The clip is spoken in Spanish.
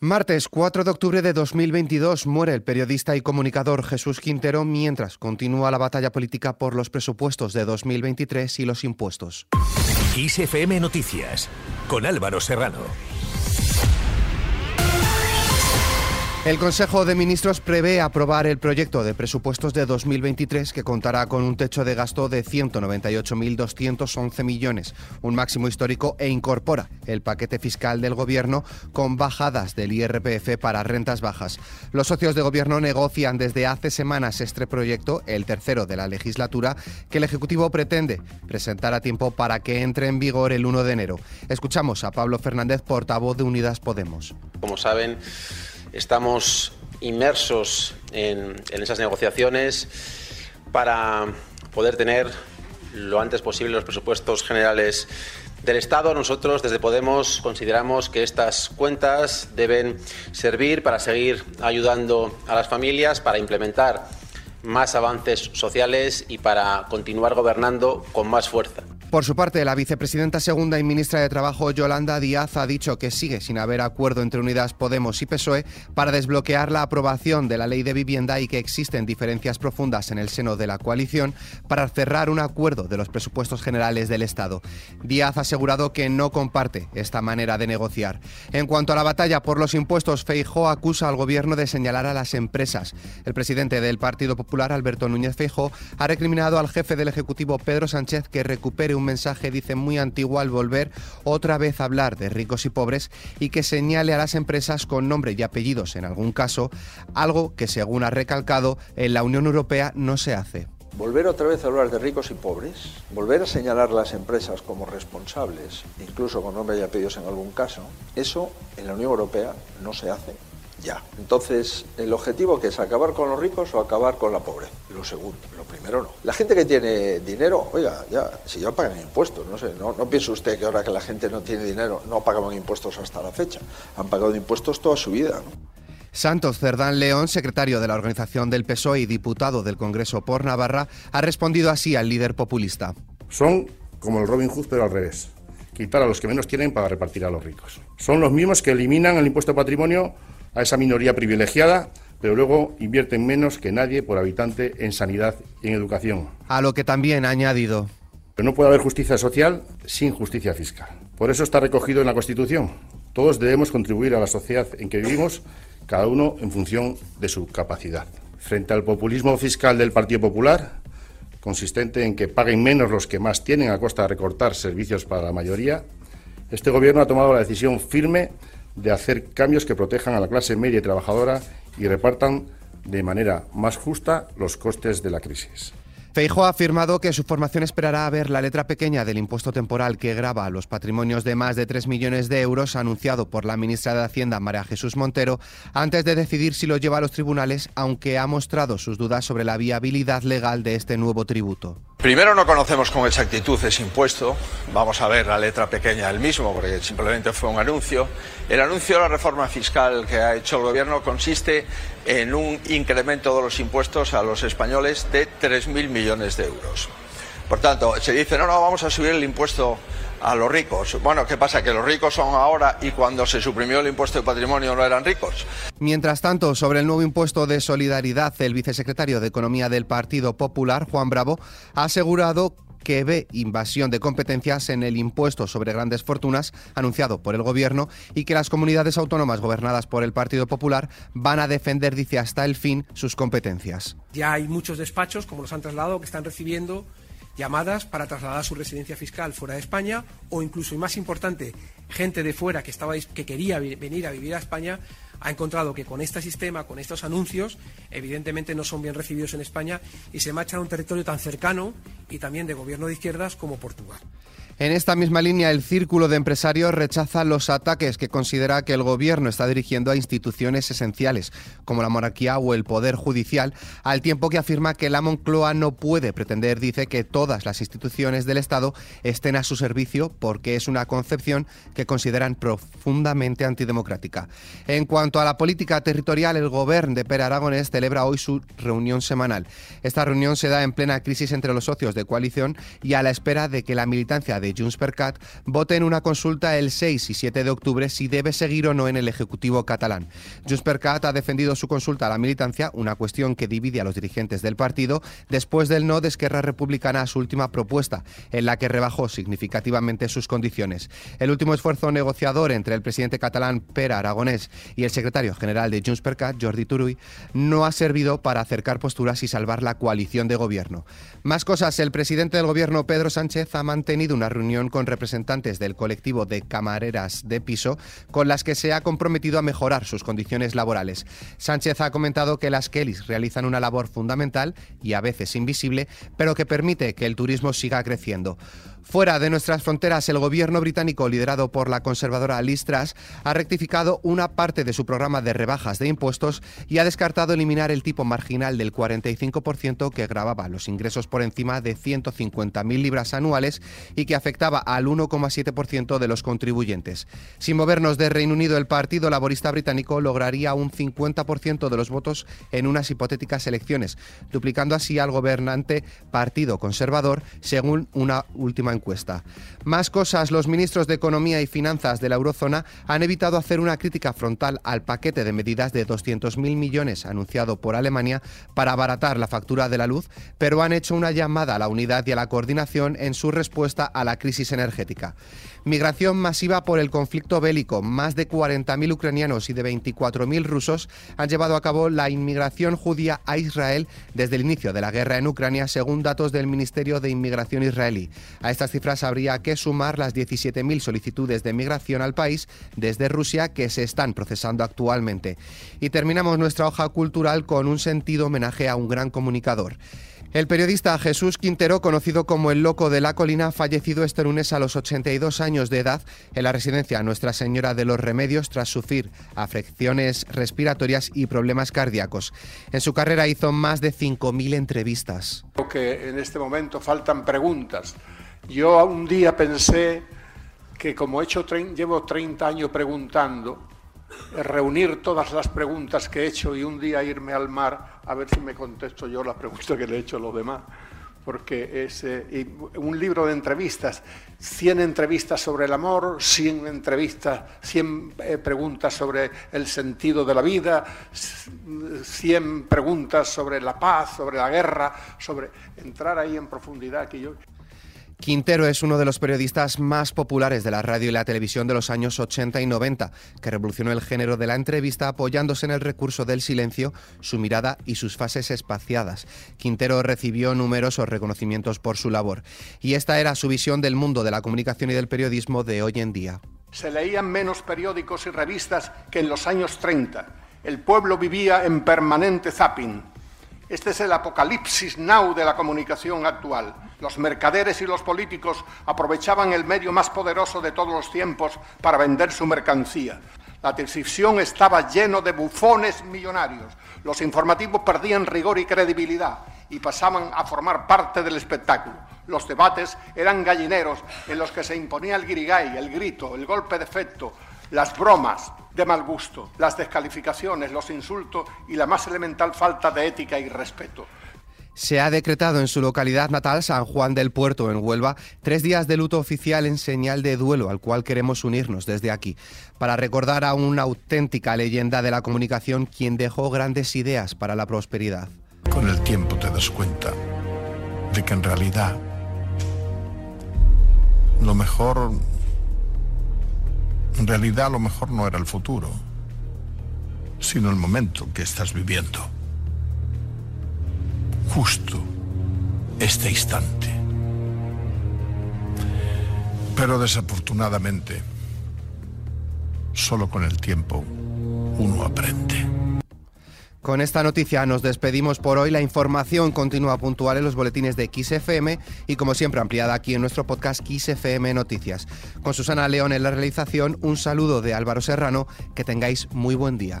Martes 4 de octubre de 2022 muere el periodista y comunicador Jesús Quintero mientras continúa la batalla política por los presupuestos de 2023 y los impuestos. Noticias con Álvaro Serrano. El Consejo de Ministros prevé aprobar el proyecto de presupuestos de 2023 que contará con un techo de gasto de 198.211 millones, un máximo histórico, e incorpora el paquete fiscal del Gobierno con bajadas del IRPF para rentas bajas. Los socios de Gobierno negocian desde hace semanas este proyecto, el tercero de la legislatura, que el Ejecutivo pretende presentar a tiempo para que entre en vigor el 1 de enero. Escuchamos a Pablo Fernández, portavoz de Unidas Podemos. Como saben, Estamos inmersos en, esas negociaciones para poder tener lo antes posible los presupuestos generales del Estado. Nosotros desde Podemos consideramos que estas cuentas deben servir para seguir ayudando a las familias, para implementar más avances sociales y para continuar gobernando con más fuerza. Por su parte, la vicepresidenta segunda y ministra de Trabajo, Yolanda Díaz, ha dicho que sigue sin haber acuerdo entre Unidas Podemos y PSOE para desbloquear la aprobación de la ley de vivienda y que existen diferencias profundas en el seno de la coalición para cerrar un acuerdo de los presupuestos generales del Estado. Díaz ha asegurado que no comparte esta manera de negociar. En cuanto a la batalla por los impuestos, Feijó acusa al gobierno de señalar a las empresas. El presidente del Partido Popular, Alberto Núñez Feijó, ha recriminado al jefe del Ejecutivo, Pedro Sánchez, que recupere un mensaje, dice, muy antiguo al volver otra vez a hablar de ricos y pobres y que señale a las empresas con nombre y apellidos en algún caso, algo que según ha recalcado en la Unión Europea no se hace. Volver otra vez a hablar de ricos y pobres, volver a señalar a las empresas como responsables, incluso con nombre y apellidos en algún caso, eso en la Unión Europea no se hace ya. Entonces, ¿el objetivo que es acabar con los ricos o acabar con la pobreza? Lo segundo, lo primero no. La gente que tiene dinero, oiga, ya, si ya pagan impuestos, no sé, no, no piense usted que ahora que la gente no tiene dinero no pagaban impuestos hasta la fecha. Han pagado impuestos toda su vida, Santos Cerdán León, secretario de la organización del PSOE y diputado del Congreso por Navarra, ha respondido así al líder populista. Son como el Robin Hood, pero al revés. Quitar a los que menos tienen para repartir a los ricos. Son los mismos que eliminan el impuesto de patrimonio a esa minoría privilegiada, pero luego invierten menos que nadie por habitante en sanidad y en educación. A lo que también ha añadido. Pero no puede haber justicia social sin justicia fiscal. Por eso está recogido en la Constitución. Todos debemos contribuir a la sociedad en que vivimos, cada uno en función de su capacidad. Frente al populismo fiscal del Partido Popular, consistente en que paguen menos los que más tienen a costa de recortar servicios para la mayoría, este Gobierno ha tomado la decisión firme de hacer cambios que protejan a la clase media y trabajadora y repartan de manera más justa los costes de la crisis. Feijo ha afirmado que su formación esperará a ver la letra pequeña del impuesto temporal que grava los patrimonios de más de 3 millones de euros anunciado por la ministra de Hacienda María Jesús Montero antes de decidir si lo lleva a los tribunales, aunque ha mostrado sus dudas sobre la viabilidad legal de este nuevo tributo. Primero no conocemos con exactitud ese impuesto, vamos a ver la letra pequeña del mismo porque simplemente fue un anuncio. El anuncio de la reforma fiscal que ha hecho el gobierno consiste en un incremento de los impuestos a los españoles de 3.000 millones de euros. Por tanto, se dice, no, no, vamos a subir el impuesto a los ricos. Bueno, ¿qué pasa? ¿Que los ricos son ahora y cuando se suprimió el impuesto de patrimonio no eran ricos? Mientras tanto, sobre el nuevo impuesto de solidaridad, el vicesecretario de Economía del Partido Popular, Juan Bravo, ha asegurado que ve invasión de competencias en el impuesto sobre grandes fortunas anunciado por el Gobierno y que las comunidades autónomas gobernadas por el Partido Popular van a defender, dice, hasta el fin sus competencias. Ya hay muchos despachos, como los han trasladado, que están recibiendo llamadas para trasladar su residencia fiscal fuera de España o incluso, y más importante, gente de fuera que, estaba, que quería venir a vivir a España ha encontrado que con este sistema, con estos anuncios, evidentemente no son bien recibidos en España y se marchan a un territorio tan cercano y también de gobierno de izquierdas como Portugal. En esta misma línea, el Círculo de Empresarios rechaza los ataques que considera que el Gobierno está dirigiendo a instituciones esenciales, como la monarquía o el Poder Judicial, al tiempo que afirma que la Moncloa no puede pretender, dice, que todas las instituciones del Estado estén a su servicio porque es una concepción que consideran profundamente antidemocrática. En cuanto a la política territorial, el Gobierno de Per Aragonés celebra hoy su reunión semanal. Esta reunión se da en plena crisis entre los socios de coalición y a la espera de que la militancia de Junts per Cat vote en una consulta el 6 y 7 de octubre si debe seguir o no en el Ejecutivo catalán. Junts per Cat ha defendido su consulta a la militancia, una cuestión que divide a los dirigentes del partido, después del no de Esquerra Republicana a su última propuesta, en la que rebajó significativamente sus condiciones. El último esfuerzo negociador entre el presidente catalán Pere Aragonés y el secretario general de Junts per Cat, Jordi Turull, no ha servido para acercar posturas y salvar la coalición de gobierno. Más cosas, el presidente del gobierno, Pedro Sánchez, ha mantenido una reunión con representantes del colectivo de camareras de piso con las que se ha comprometido a mejorar sus condiciones laborales. Sánchez ha comentado que las Kellys realizan una labor fundamental y a veces invisible, pero que permite que el turismo siga creciendo. Fuera de nuestras fronteras, el gobierno británico, liderado por la conservadora Liz Truss, ha rectificado una parte de su programa de rebajas de impuestos y ha descartado eliminar el tipo marginal del 45% que grababa los ingresos por encima de 150.000 libras anuales y que afectaba al 1,7% de los contribuyentes. Sin movernos de Reino Unido, el Partido Laborista Británico lograría un 50% de los votos en unas hipotéticas elecciones, duplicando así al gobernante Partido Conservador, según una última encuesta. Más cosas, los ministros de Economía y Finanzas de la eurozona han evitado hacer una crítica frontal al paquete de medidas de 200.000 millones anunciado por Alemania para abaratar la factura de la luz, pero han hecho una llamada a la unidad y a la coordinación en su respuesta a la crisis energética. Migración masiva por el conflicto bélico. Más de 40.000 ucranianos y de 24.000 rusos han llevado a cabo la inmigración judía a Israel desde el inicio de la guerra en Ucrania, según datos del Ministerio de Inmigración israelí. A estas cifras habría que sumar las 17.000 solicitudes de migración al país desde Rusia que se están procesando actualmente. Y terminamos nuestra hoja cultural con un sentido homenaje a un gran comunicador. El periodista Jesús Quintero, conocido como el Loco de la Colina, fallecido este lunes a los 82 años de edad en la residencia Nuestra Señora de los Remedios tras sufrir afecciones respiratorias y problemas cardíacos. En su carrera hizo más de 5.000 entrevistas. Creo que en este momento faltan preguntas. Yo un día pensé que como he hecho, llevo 30 años preguntando, reunir todas las preguntas que he hecho y un día irme al mar a ver si me contesto yo las preguntas que le he hecho a los demás. Porque es eh, un libro de entrevistas, 100 entrevistas sobre el amor, 100 entrevistas, 100 eh, preguntas sobre el sentido de la vida, 100 preguntas sobre la paz, sobre la guerra, sobre entrar ahí en profundidad que yo Quintero es uno de los periodistas más populares de la radio y la televisión de los años 80 y 90, que revolucionó el género de la entrevista apoyándose en el recurso del silencio, su mirada y sus fases espaciadas. Quintero recibió numerosos reconocimientos por su labor, y esta era su visión del mundo de la comunicación y del periodismo de hoy en día. Se leían menos periódicos y revistas que en los años 30. El pueblo vivía en permanente zapping. Este es el apocalipsis now de la comunicación actual los mercaderes y los políticos aprovechaban el medio más poderoso de todos los tiempos para vender su mercancía. La televisión estaba lleno de bufones millonarios. Los informativos perdían rigor y credibilidad y pasaban a formar parte del espectáculo. Los debates eran gallineros en los que se imponía el guirigay, el grito, el golpe de efecto, las bromas de mal gusto, las descalificaciones, los insultos y la más elemental falta de ética y respeto se ha decretado en su localidad natal, San Juan del Puerto, en Huelva, tres días de luto oficial en señal de duelo, al cual queremos unirnos desde aquí, para recordar a una auténtica leyenda de la comunicación quien dejó grandes ideas para la prosperidad. Con el tiempo te das cuenta de que en realidad lo mejor, en realidad lo mejor no era el futuro, sino el momento que estás viviendo justo este instante. Pero desafortunadamente, solo con el tiempo uno aprende. Con esta noticia nos despedimos por hoy. La información continúa puntual en los boletines de XFM y como siempre ampliada aquí en nuestro podcast XFM Noticias. Con Susana León en la realización, un saludo de Álvaro Serrano. Que tengáis muy buen día.